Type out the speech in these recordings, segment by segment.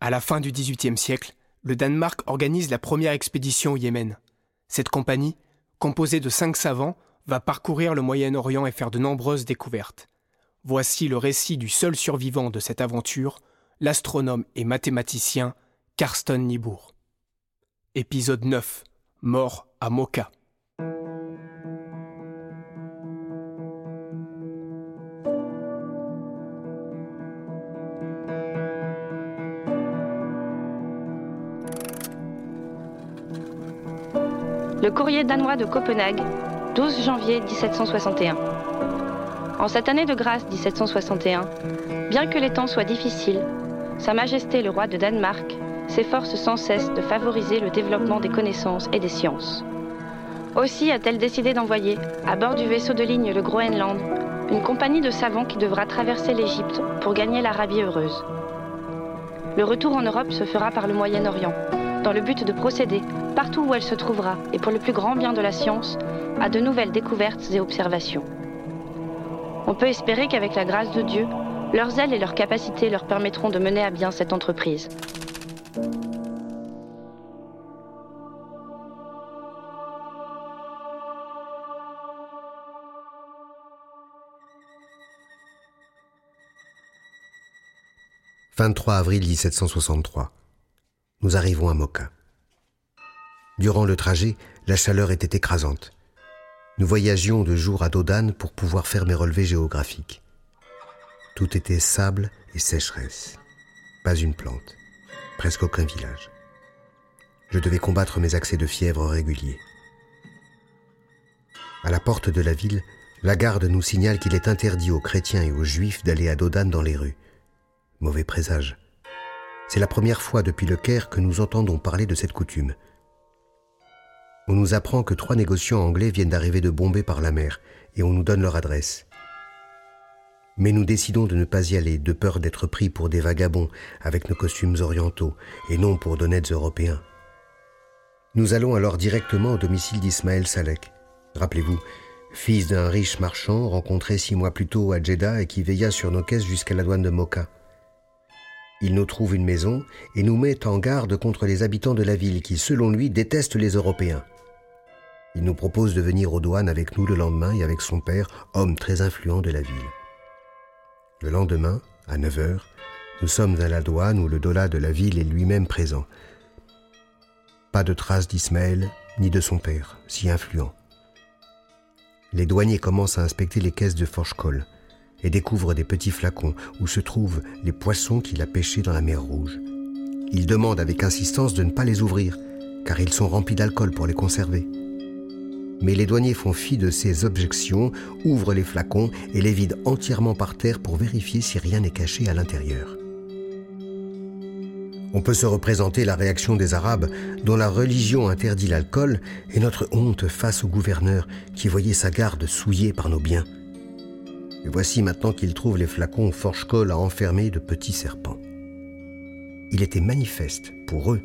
À la fin du XVIIIe siècle, le Danemark organise la première expédition au Yémen. Cette compagnie, composée de cinq savants, va parcourir le Moyen-Orient et faire de nombreuses découvertes. Voici le récit du seul survivant de cette aventure, l'astronome et mathématicien Karsten Niebuhr. Épisode 9 Mort à Mocha. Le courrier danois de Copenhague, 12 janvier 1761. En cette année de grâce 1761, bien que les temps soient difficiles, Sa Majesté le roi de Danemark s'efforce sans cesse de favoriser le développement des connaissances et des sciences. Aussi a-t-elle décidé d'envoyer, à bord du vaisseau de ligne le Groenland, une compagnie de savants qui devra traverser l'Égypte pour gagner l'Arabie heureuse. Le retour en Europe se fera par le Moyen-Orient, dans le but de procéder, partout où elle se trouvera, et pour le plus grand bien de la science, à de nouvelles découvertes et observations. On peut espérer qu'avec la grâce de Dieu, leurs ailes et leurs capacités leur permettront de mener à bien cette entreprise. « 23 avril 1763. Nous arrivons à Mocha. Durant le trajet, la chaleur était écrasante. Nous voyagions de jour à Dodane pour pouvoir faire mes relevés géographiques. Tout était sable et sécheresse. Pas une plante. Presque aucun village. Je devais combattre mes accès de fièvre réguliers. À la porte de la ville, la garde nous signale qu'il est interdit aux chrétiens et aux juifs d'aller à Dodane dans les rues. Mauvais présage. C'est la première fois depuis le Caire que nous entendons parler de cette coutume on nous apprend que trois négociants anglais viennent d'arriver de Bombay par la mer et on nous donne leur adresse. Mais nous décidons de ne pas y aller de peur d'être pris pour des vagabonds avec nos costumes orientaux et non pour d'honnêtes Européens. Nous allons alors directement au domicile d'Ismaël Salek. Rappelez-vous, fils d'un riche marchand rencontré six mois plus tôt à Jeddah et qui veilla sur nos caisses jusqu'à la douane de Mocha. Il nous trouve une maison et nous met en garde contre les habitants de la ville qui, selon lui, détestent les Européens. Il nous propose de venir aux douanes avec nous le lendemain et avec son père, homme très influent de la ville. Le lendemain, à 9 heures, nous sommes à la douane où le dollar de la ville est lui-même présent. Pas de traces d'Ismaël ni de son père, si influent. Les douaniers commencent à inspecter les caisses de Forchkol et découvrent des petits flacons où se trouvent les poissons qu'il a pêchés dans la mer Rouge. Ils demandent avec insistance de ne pas les ouvrir, car ils sont remplis d'alcool pour les conserver mais les douaniers font fi de ces objections, ouvrent les flacons et les vident entièrement par terre pour vérifier si rien n'est caché à l'intérieur. On peut se représenter la réaction des Arabes, dont la religion interdit l'alcool, et notre honte face au gouverneur qui voyait sa garde souillée par nos biens. Et voici maintenant qu'ils trouvent les flacons forge-colle à enfermer de petits serpents. Il était manifeste pour eux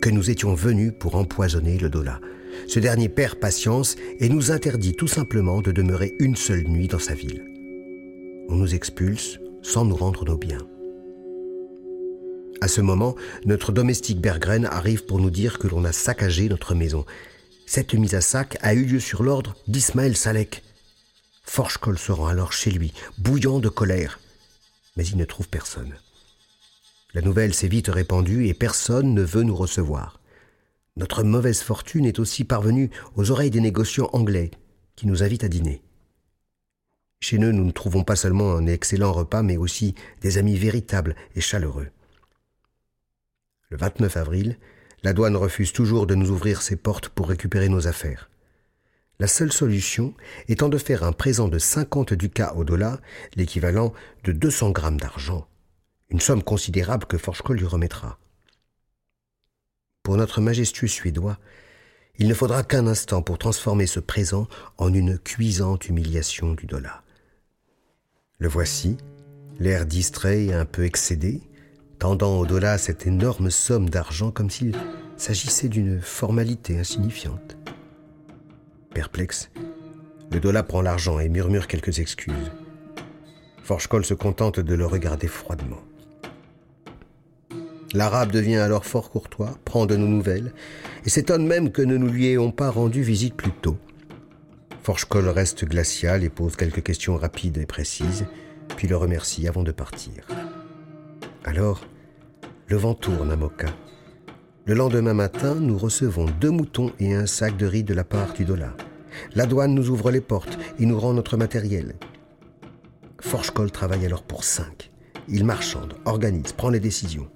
que nous étions venus pour empoisonner le Dola, ce dernier perd patience et nous interdit tout simplement de demeurer une seule nuit dans sa ville. On nous expulse sans nous rendre nos biens. À ce moment, notre domestique Bergren arrive pour nous dire que l'on a saccagé notre maison. Cette mise à sac a eu lieu sur l'ordre d'Ismaël Salek. Forchkol se rend alors chez lui, bouillant de colère. Mais il ne trouve personne. La nouvelle s'est vite répandue et personne ne veut nous recevoir. Notre mauvaise fortune est aussi parvenue aux oreilles des négociants anglais qui nous invitent à dîner. Chez eux, nous ne trouvons pas seulement un excellent repas, mais aussi des amis véritables et chaleureux. Le 29 avril, la douane refuse toujours de nous ouvrir ses portes pour récupérer nos affaires. La seule solution étant de faire un présent de 50 ducats au dollar, l'équivalent de 200 grammes d'argent, une somme considérable que Forchko lui remettra pour notre majestueux Suédois, il ne faudra qu'un instant pour transformer ce présent en une cuisante humiliation du dollar. Le voici, l'air distrait et un peu excédé, tendant au dollar cette énorme somme d'argent comme s'il s'agissait d'une formalité insignifiante. Perplexe, le dollar prend l'argent et murmure quelques excuses. Forchkol se contente de le regarder froidement. L'arabe devient alors fort courtois, prend de nos nouvelles, et s'étonne même que nous ne lui ayons pas rendu visite plus tôt. Forchkol reste glacial et pose quelques questions rapides et précises, puis le remercie avant de partir. Alors, le vent tourne à Moka. Le lendemain matin, nous recevons deux moutons et un sac de riz de la part du dollar. La douane nous ouvre les portes et nous rend notre matériel. Forchkol travaille alors pour cinq. Il marchande, organise, prend les décisions.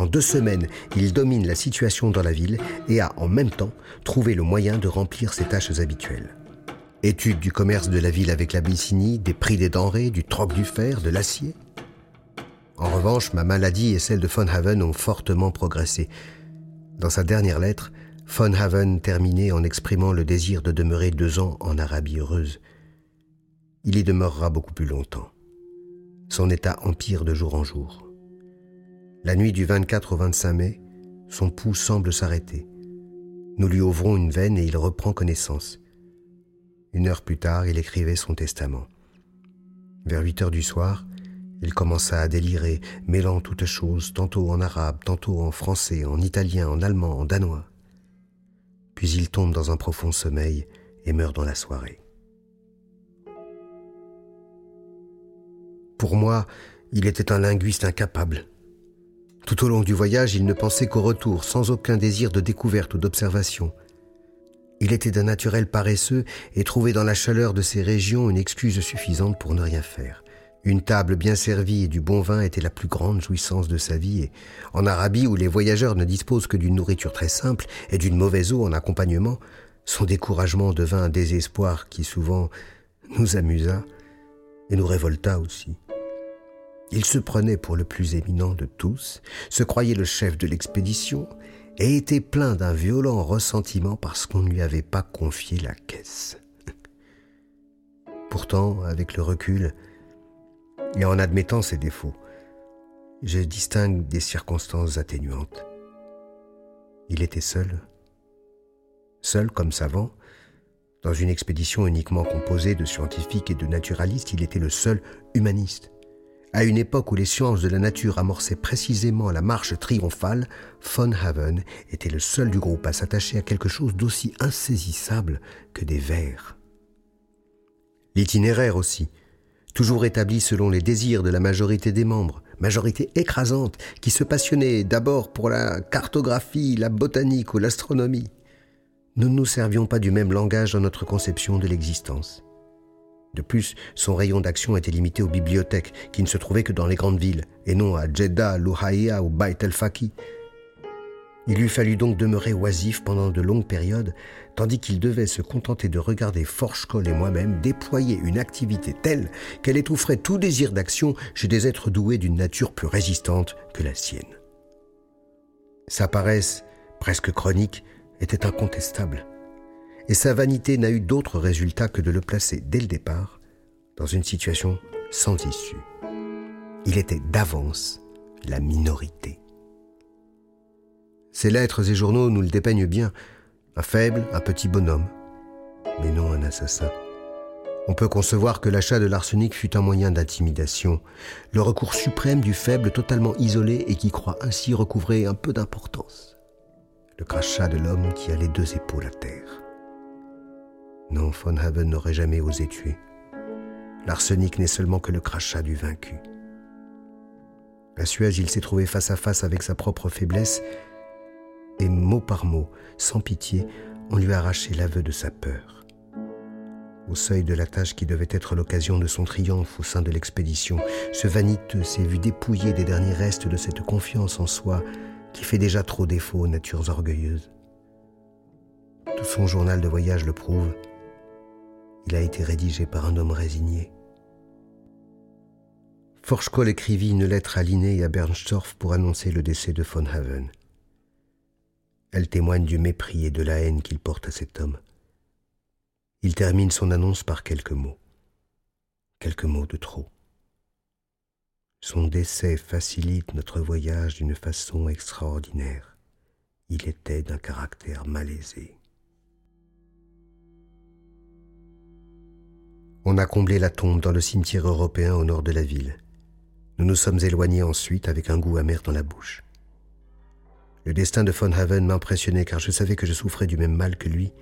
En deux semaines, il domine la situation dans la ville et a en même temps trouvé le moyen de remplir ses tâches habituelles. Étude du commerce de la ville avec la Byssinie, des prix des denrées, du troc du fer, de l'acier. En revanche, ma maladie et celle de Von Haven ont fortement progressé. Dans sa dernière lettre, Von Haven terminait en exprimant le désir de demeurer deux ans en Arabie heureuse. Il y demeurera beaucoup plus longtemps. Son état empire de jour en jour. La nuit du 24 au 25 mai, son pouls semble s'arrêter. Nous lui ouvrons une veine et il reprend connaissance. Une heure plus tard, il écrivait son testament. Vers huit heures du soir, il commença à délirer, mêlant toutes choses, tantôt en arabe, tantôt en français, en italien, en allemand, en danois. Puis il tombe dans un profond sommeil et meurt dans la soirée. Pour moi, il était un linguiste incapable. Tout au long du voyage, il ne pensait qu'au retour, sans aucun désir de découverte ou d'observation. Il était d'un naturel paresseux et trouvait dans la chaleur de ces régions une excuse suffisante pour ne rien faire. Une table bien servie et du bon vin était la plus grande jouissance de sa vie, et en Arabie, où les voyageurs ne disposent que d'une nourriture très simple et d'une mauvaise eau en accompagnement, son découragement devint un désespoir qui souvent nous amusa et nous révolta aussi. Il se prenait pour le plus éminent de tous, se croyait le chef de l'expédition, et était plein d'un violent ressentiment parce qu'on ne lui avait pas confié la caisse. Pourtant, avec le recul, et en admettant ses défauts, je distingue des circonstances atténuantes. Il était seul, seul comme savant, dans une expédition uniquement composée de scientifiques et de naturalistes, il était le seul humaniste. À une époque où les sciences de la nature amorçaient précisément la marche triomphale, Von Haven était le seul du groupe à s'attacher à quelque chose d'aussi insaisissable que des vers. L'itinéraire aussi, toujours établi selon les désirs de la majorité des membres, majorité écrasante qui se passionnait d'abord pour la cartographie, la botanique ou l'astronomie. Nous ne nous servions pas du même langage dans notre conception de l'existence. De plus, son rayon d'action était limité aux bibliothèques, qui ne se trouvaient que dans les grandes villes, et non à Jeddah, Louhaïa ou Bait el-Faki. Il lui fallut donc demeurer oisif pendant de longues périodes, tandis qu'il devait se contenter de regarder Forchkol et moi-même déployer une activité telle qu'elle étoufferait tout désir d'action chez des êtres doués d'une nature plus résistante que la sienne. Sa paresse, presque chronique, était incontestable et sa vanité n'a eu d'autre résultat que de le placer dès le départ dans une situation sans issue. Il était d'avance la minorité. Ses lettres et journaux nous le dépeignent bien, un faible, un petit bonhomme, mais non un assassin. On peut concevoir que l'achat de l'arsenic fut un moyen d'intimidation, le recours suprême du faible totalement isolé et qui croit ainsi recouvrer un peu d'importance. Le crachat de l'homme qui a les deux épaules à terre. Non, Von Haven n'aurait jamais osé tuer. L'arsenic n'est seulement que le crachat du vaincu. À Suez, il s'est trouvé face à face avec sa propre faiblesse, et mot par mot, sans pitié, on lui a arraché l'aveu de sa peur. Au seuil de la tâche qui devait être l'occasion de son triomphe au sein de l'expédition, ce vaniteux s'est vu dépouillé des derniers restes de cette confiance en soi qui fait déjà trop défaut aux natures orgueilleuses. Tout son journal de voyage le prouve. Il a été rédigé par un homme résigné. Forschkoll écrivit une lettre à Linné et à Bernstorff pour annoncer le décès de von Haven. Elle témoigne du mépris et de la haine qu'il porte à cet homme. Il termine son annonce par quelques mots. Quelques mots de trop. Son décès facilite notre voyage d'une façon extraordinaire. Il était d'un caractère malaisé. On a comblé la tombe dans le cimetière européen au nord de la ville. Nous nous sommes éloignés ensuite avec un goût amer dans la bouche. Le destin de Von Haven m'impressionnait car je savais que je souffrais du même mal que lui,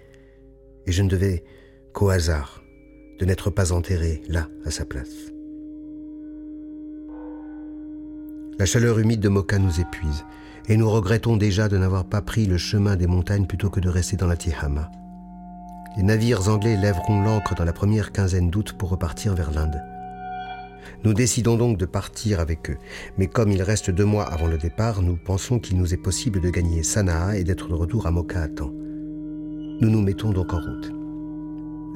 et je ne devais qu'au hasard de n'être pas enterré là, à sa place. La chaleur humide de Moka nous épuise, et nous regrettons déjà de n'avoir pas pris le chemin des montagnes plutôt que de rester dans la Tihama. Les navires anglais lèveront l'ancre dans la première quinzaine d'août pour repartir vers l'Inde. Nous décidons donc de partir avec eux, mais comme il reste deux mois avant le départ, nous pensons qu'il nous est possible de gagner Sanaa et d'être de retour à Moka à temps. Nous nous mettons donc en route.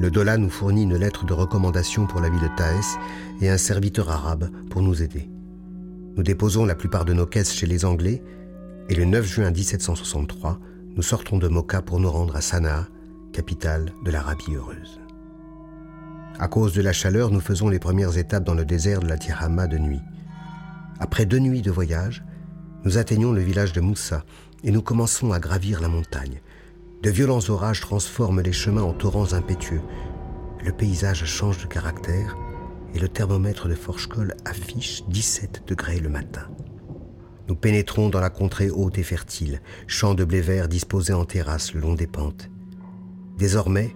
Le Dola nous fournit une lettre de recommandation pour la ville de Taès et un serviteur arabe pour nous aider. Nous déposons la plupart de nos caisses chez les Anglais et le 9 juin 1763, nous sortons de Moka pour nous rendre à Sanaa, capitale de l'Arabie heureuse. À cause de la chaleur, nous faisons les premières étapes dans le désert de la Tirama de nuit. Après deux nuits de voyage, nous atteignons le village de Moussa et nous commençons à gravir la montagne. De violents orages transforment les chemins en torrents impétueux. Le paysage change de caractère et le thermomètre de Forchecol affiche 17 degrés le matin. Nous pénétrons dans la contrée haute et fertile, champs de blé vert disposés en terrasses le long des pentes. Désormais,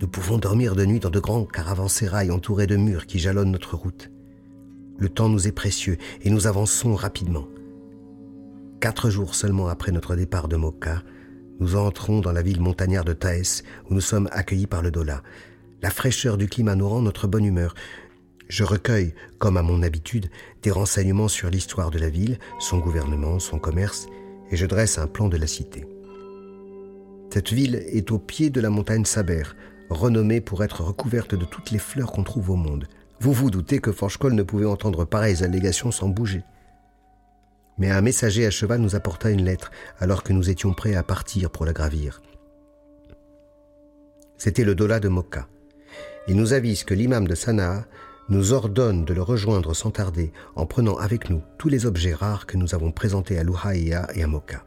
nous pouvons dormir de nuit dans de grands caravansérails entourés de murs qui jalonnent notre route. Le temps nous est précieux et nous avançons rapidement. Quatre jours seulement après notre départ de Moka, nous entrons dans la ville montagnarde de Taès où nous sommes accueillis par le Dola. La fraîcheur du climat nous rend notre bonne humeur. Je recueille, comme à mon habitude, des renseignements sur l'histoire de la ville, son gouvernement, son commerce, et je dresse un plan de la cité. Cette ville est au pied de la montagne Saber, renommée pour être recouverte de toutes les fleurs qu'on trouve au monde. Vous vous doutez que Forchecol ne pouvait entendre pareilles allégations sans bouger. Mais un messager à cheval nous apporta une lettre alors que nous étions prêts à partir pour la gravir. C'était le Dola de Mokka. Il nous avise que l'imam de Sanaa nous ordonne de le rejoindre sans tarder en prenant avec nous tous les objets rares que nous avons présentés à Luhaïa et à Moka.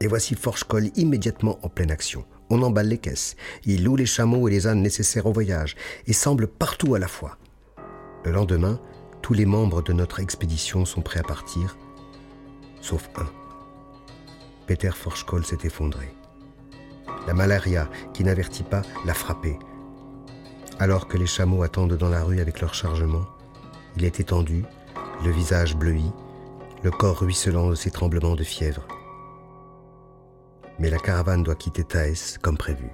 Et voici Forchecol immédiatement en pleine action. On emballe les caisses, il loue les chameaux et les ânes nécessaires au voyage, et semble partout à la fois. Le lendemain, tous les membres de notre expédition sont prêts à partir, sauf un. Peter Forchecol s'est effondré. La malaria, qui n'avertit pas, l'a frappé, alors que les chameaux attendent dans la rue avec leur chargement, il est étendu, le visage bleui, le corps ruisselant de ses tremblements de fièvre. Mais la caravane doit quitter Thaïs comme prévu.